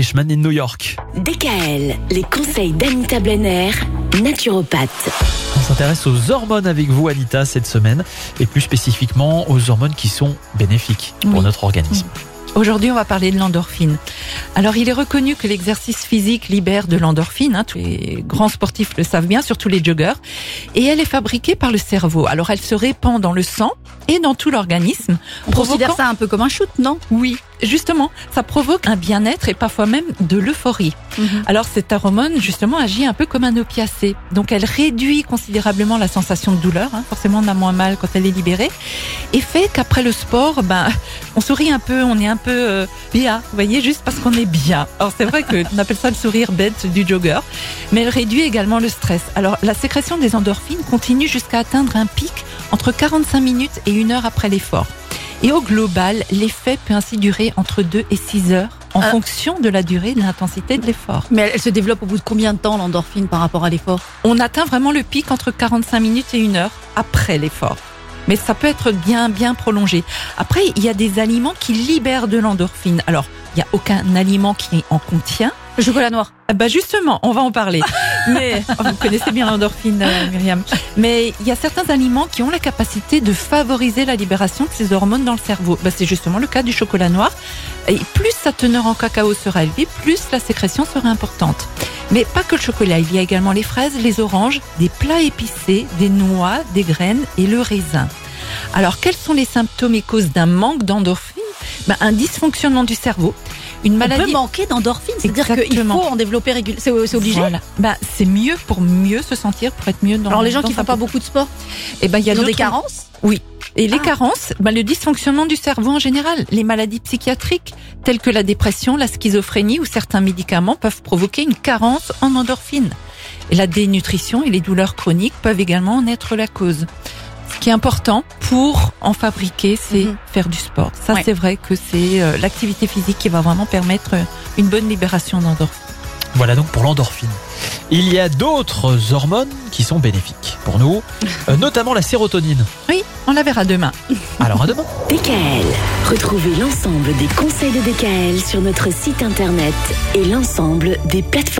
Englishman in New York. DKL, les conseils d'Anita Blenner, naturopathe. On s'intéresse aux hormones avec vous, Anita, cette semaine, et plus spécifiquement aux hormones qui sont bénéfiques pour notre organisme. Aujourd'hui, on va parler de l'endorphine. Alors, il est reconnu que l'exercice physique libère de l'endorphine. hein, tous les grands sportifs le savent bien, surtout les joggeurs. Et elle est fabriquée par le cerveau. Alors, elle se répand dans le sang et dans tout l'organisme. On considère provoquant- ça un peu comme un shoot, non? Oui, justement, ça provoque un bien-être et parfois même de l'euphorie. Alors cette hormone, justement, agit un peu comme un opiacé. Donc elle réduit considérablement la sensation de douleur. hein. Forcément, on a moins mal quand elle est libérée. Et fait qu'après le sport, ben, on sourit un peu, on est un peu euh, bien, vous voyez, juste parce qu'on est bien. Alors c'est vrai qu'on appelle ça le sourire bête du jogger. Mais elle réduit également le stress. Alors la sécrétion des endorphines continue jusqu'à atteindre un pic entre 45 minutes et une heure après l'effort. Et au global, l'effet peut ainsi durer entre 2 et 6 heures en Ah. fonction de la durée et de l'intensité de l'effort. Mais elle, elle se développe au bout de combien de temps l'endorphine par rapport à l'effort? On atteint vraiment le pic entre 45 minutes et une heure après l'effort. Mais ça peut être bien, bien prolongé. Après, il y a des aliments qui libèrent de l'endorphine. Alors, il n'y a aucun aliment qui en contient. Le chocolat noir. Ah Bah justement, on va en parler. Mais oh, vous connaissez bien l'endorphine, euh, Myriam. Mais il y a certains aliments qui ont la capacité de favoriser la libération de ces hormones dans le cerveau. Bah, c'est justement le cas du chocolat noir. Et plus sa teneur en cacao sera élevée, plus la sécrétion sera importante. Mais pas que le chocolat, il y a également les fraises, les oranges, des plats épicés, des noix, des graines et le raisin. Alors, quels sont les symptômes et causes d'un manque d'endorphine? Ben, Un dysfonctionnement du cerveau, une On maladie peut manquer d'endorphine, c'est-à-dire qu'il faut en développer régulièrement. C'est obligé? Voilà. Bah, c'est mieux pour mieux se sentir, pour être mieux dans Alors les gens dans qui font pas beaucoup de sport, Eh ben, il y a ils ont des carences? Et les Ah. carences, bah, le dysfonctionnement du cerveau en général, les maladies psychiatriques telles que la dépression, la schizophrénie ou certains médicaments peuvent provoquer une carence en endorphine. Et la dénutrition et les douleurs chroniques peuvent également en être la cause. Ce qui est important pour en fabriquer, c'est Mhm. faire du sport. Ça, Ouais. c'est vrai que c'est euh, l'activité physique qui va vraiment permettre euh, une bonne libération d'endorphine. Voilà donc pour l'endorphine. Il y a d'autres hormones qui sont bénéfiques pour nous, euh, notamment la sérotonine. Oui, on la verra demain. Alors à demain. DKL. Retrouvez l'ensemble des conseils de DKL sur notre site internet et l'ensemble des plateformes.